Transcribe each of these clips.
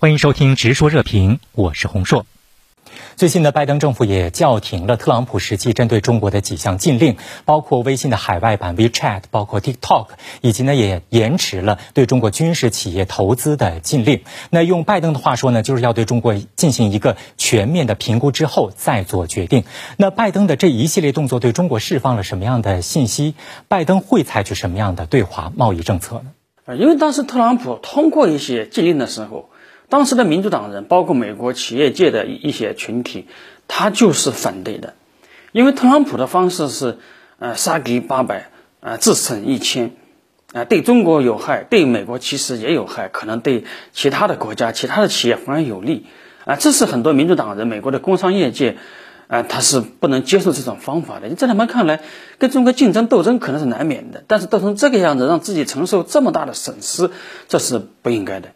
欢迎收听《直说热评》，我是洪硕。最近呢，拜登政府也叫停了特朗普时期针对中国的几项禁令，包括微信的海外版 WeChat，包括 TikTok，以及呢也延迟了对中国军事企业投资的禁令。那用拜登的话说呢，就是要对中国进行一个全面的评估之后再做决定。那拜登的这一系列动作对中国释放了什么样的信息？拜登会采取什么样的对华贸易政策呢？呃因为当时特朗普通过一些禁令的时候。当时的民主党人，包括美国企业界的一些群体，他就是反对的，因为特朗普的方式是，呃，杀敌八百，呃，自损一千，啊，对中国有害，对美国其实也有害，可能对其他的国家、其他的企业反而有利，啊，这是很多民主党人、美国的工商业界，啊，他是不能接受这种方法的。你在他们看来，跟中国竞争斗争可能是难免的，但是斗成这个样子，让自己承受这么大的损失，这是不应该的。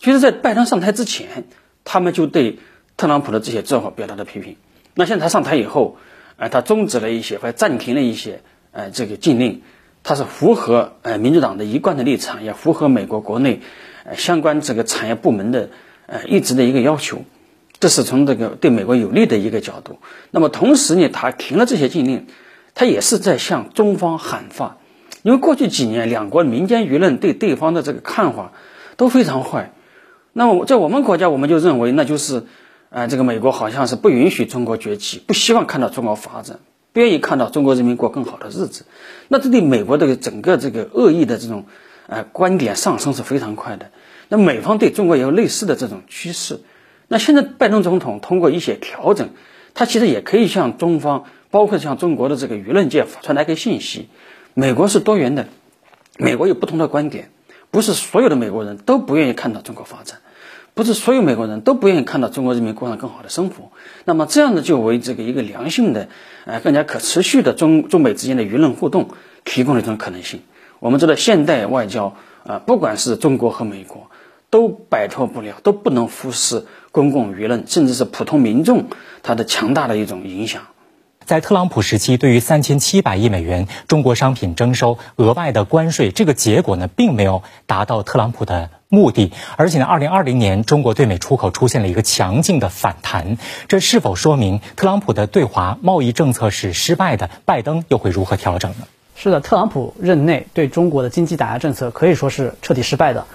其实，在拜登上台之前，他们就对特朗普的这些做法表达了批评。那现在他上台以后，呃，他终止了一些或者暂停了一些呃这个禁令，他是符合呃民主党的一贯的立场，也符合美国国内呃相关这个产业部门的呃一直的一个要求。这是从这个对美国有利的一个角度。那么同时呢，他停了这些禁令，他也是在向中方喊话，因为过去几年两国民间舆论对对方的这个看法都非常坏。那么在我们国家，我们就认为那就是，呃，这个美国好像是不允许中国崛起，不希望看到中国发展，不愿意看到中国人民过更好的日子。那这对美国的整个这个恶意的这种，呃，观点上升是非常快的。那美方对中国也有类似的这种趋势。那现在拜登总统通过一些调整，他其实也可以向中方，包括向中国的这个舆论界传达一个信息：美国是多元的，美国有不同的观点。不是所有的美国人都不愿意看到中国发展，不是所有美国人都不愿意看到中国人民过上更好的生活。那么这样子就为这个一个良性的、呃更加可持续的中中美之间的舆论互动提供了一种可能性。我们知道，现代外交啊，不管是中国和美国，都摆脱不了，都不能忽视公共舆论，甚至是普通民众他的强大的一种影响。在特朗普时期，对于三千七百亿美元中国商品征收额外的关税，这个结果呢，并没有达到特朗普的目的。而且呢，二零二零年中国对美出口出现了一个强劲的反弹，这是否说明特朗普的对华贸易政策是失败的？拜登又会如何调整呢？是的，特朗普任内对中国的经济打压政策可以说是彻底失败的，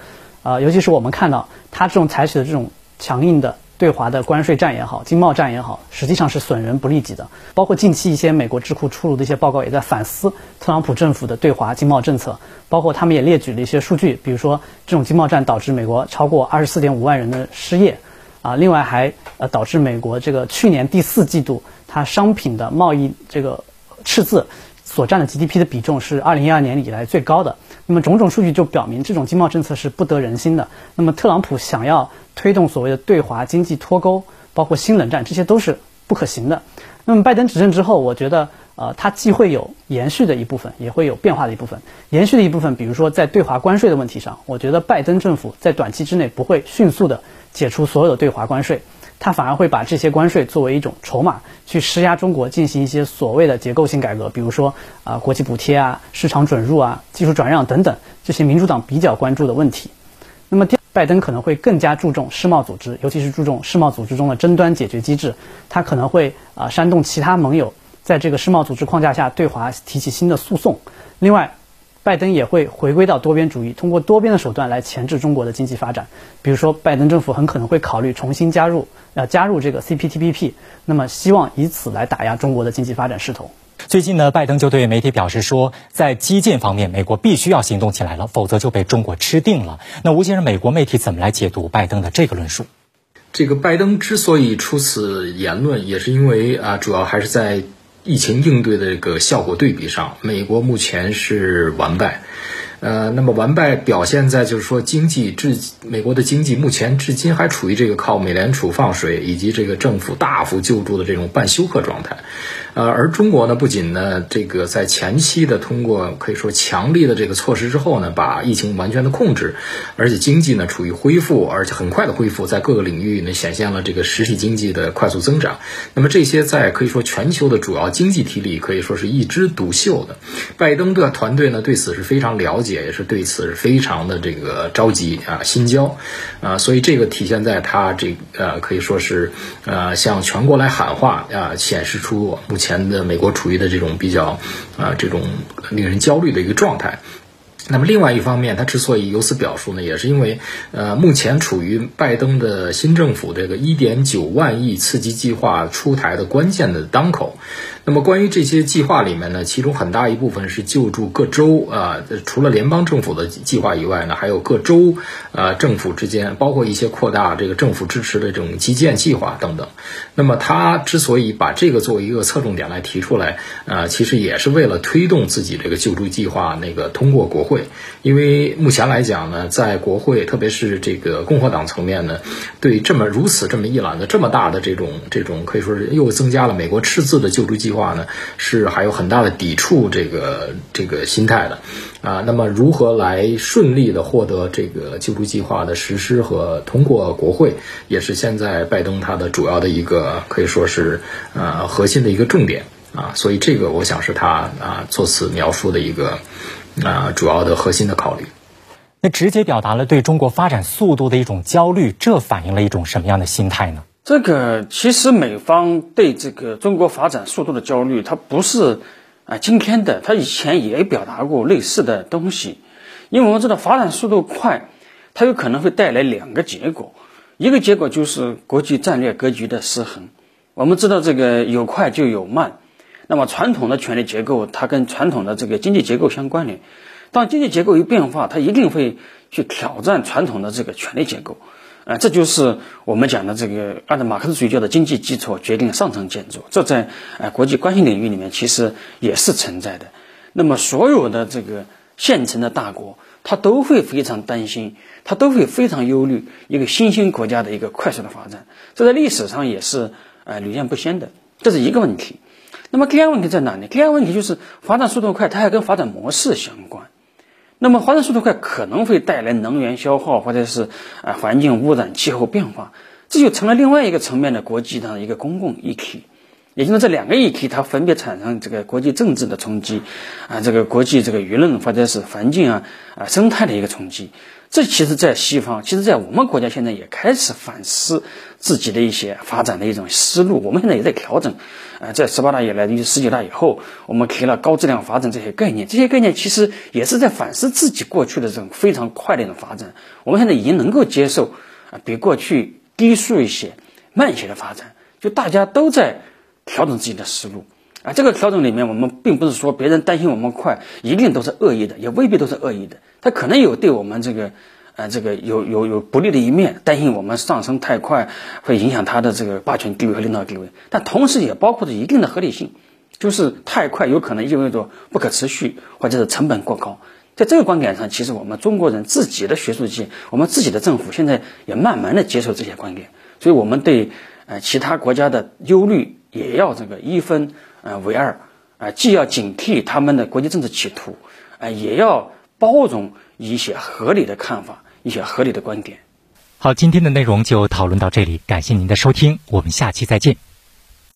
啊，尤其是我们看到他这种采取的这种强硬的。对华的关税战也好，经贸战也好，实际上是损人不利己的。包括近期一些美国智库出炉的一些报告，也在反思特朗普政府的对华经贸政策。包括他们也列举了一些数据，比如说这种经贸战导致美国超过二十四点五万人的失业，啊，另外还呃导致美国这个去年第四季度它商品的贸易这个赤字。所占的 GDP 的比重是二零一二年以来最高的。那么种种数据就表明，这种经贸政策是不得人心的。那么特朗普想要推动所谓的对华经济脱钩，包括新冷战，这些都是不可行的。那么拜登执政之后，我觉得，呃，它既会有延续的一部分，也会有变化的一部分。延续的一部分，比如说在对华关税的问题上，我觉得拜登政府在短期之内不会迅速的解除所有的对华关税。他反而会把这些关税作为一种筹码，去施压中国进行一些所谓的结构性改革，比如说啊国际补贴啊、市场准入啊、技术转让等等这些民主党比较关注的问题。那么第二，拜登可能会更加注重世贸组织，尤其是注重世贸组织中的争端解决机制。他可能会啊煽动其他盟友在这个世贸组织框架下对华提起新的诉讼。另外，拜登也会回归到多边主义，通过多边的手段来钳制中国的经济发展。比如说，拜登政府很可能会考虑重新加入，呃，加入这个 CPTPP，那么希望以此来打压中国的经济发展势头。最近呢，拜登就对媒体表示说，在基建方面，美国必须要行动起来了，否则就被中国吃定了。那吴先生，美国媒体怎么来解读拜登的这个论述？这个拜登之所以出此言论，也是因为啊，主要还是在。疫情应对的这个效果对比上，美国目前是完败。呃，那么完败表现在就是说，经济至美国的经济目前至今还处于这个靠美联储放水以及这个政府大幅救助的这种半休克状态。呃，而中国呢，不仅呢，这个在前期的通过可以说强力的这个措施之后呢，把疫情完全的控制，而且经济呢处于恢复，而且很快的恢复，在各个领域呢显现了这个实体经济的快速增长。那么这些在可以说全球的主要经济体里可以说是一枝独秀的。拜登的团队呢对此是非常了解。也是对此是非常的这个着急啊，心焦啊，所以这个体现在他这呃可以说是呃向全国来喊话啊，显示出目前的美国处于的这种比较啊这种令人焦虑的一个状态。那么另外一方面，他之所以由此表述呢，也是因为，呃，目前处于拜登的新政府这个一点九万亿刺激计划出台的关键的当口。那么关于这些计划里面呢，其中很大一部分是救助各州啊，除了联邦政府的计划以外呢，还有各州呃政府之间，包括一些扩大这个政府支持的这种基建计划等等。那么他之所以把这个作为一个侧重点来提出来，呃，其实也是为了推动自己这个救助计划那个通过国会。因为目前来讲呢，在国会，特别是这个共和党层面呢，对这么如此这么一揽子这么大的这种这种可以说是又增加了美国赤字的救助计划话呢，是还有很大的抵触这个这个心态的啊。那么如何来顺利的获得这个救助计划的实施和通过国会，也是现在拜登他的主要的一个可以说是呃核心的一个重点啊。所以这个我想是他啊作此描述的一个。啊，主要的核心的考虑，那直接表达了对中国发展速度的一种焦虑，这反映了一种什么样的心态呢？这个其实美方对这个中国发展速度的焦虑，它不是啊今天的，它以前也表达过类似的东西。因为我们知道发展速度快，它有可能会带来两个结果，一个结果就是国际战略格局的失衡。我们知道这个有快就有慢。那么传统的权力结构，它跟传统的这个经济结构相关联。当经济结构一变化，它一定会去挑战传统的这个权力结构。啊，这就是我们讲的这个按照马克思主义叫的经济基础决定上层建筑。这在呃国际关系领域里面其实也是存在的。那么所有的这个现成的大国，他都会非常担心，他都会非常忧虑一个新兴国家的一个快速的发展。这在历史上也是呃屡见不鲜的。这是一个问题。那么第二个问题在哪里？第二个问题就是发展速度快，它还跟发展模式相关。那么发展速度快可能会带来能源消耗，或者是啊环境污染、气候变化，这就成了另外一个层面的国际上的一个公共议题。也就是这两个议题，它分别产生这个国际政治的冲击，啊，这个国际这个舆论或者是环境啊啊生态的一个冲击。这其实，在西方，其实，在我们国家现在也开始反思自己的一些发展的一种思路。我们现在也在调整，呃，在十八大以来，以及十九大以后，我们提了高质量发展这些概念。这些概念其实也是在反思自己过去的这种非常快的一种发展。我们现在已经能够接受啊，比过去低速一些、慢一些的发展。就大家都在调整自己的思路啊。这个调整里面，我们并不是说别人担心我们快，一定都是恶意的，也未必都是恶意的。他可能有对我们这个，呃，这个有有有不利的一面，担心我们上升太快会影响他的这个霸权地位和领导地位，但同时也包括着一定的合理性，就是太快有可能意味着不可持续或者是成本过高。在这个观点上，其实我们中国人自己的学术界，我们自己的政府现在也慢慢的接受这些观点，所以我们对呃其他国家的忧虑也要这个一分呃为二，啊，既要警惕他们的国际政治企图，啊，也要。包容一些合理的看法，一些合理的观点。好，今天的内容就讨论到这里，感谢您的收听，我们下期再见。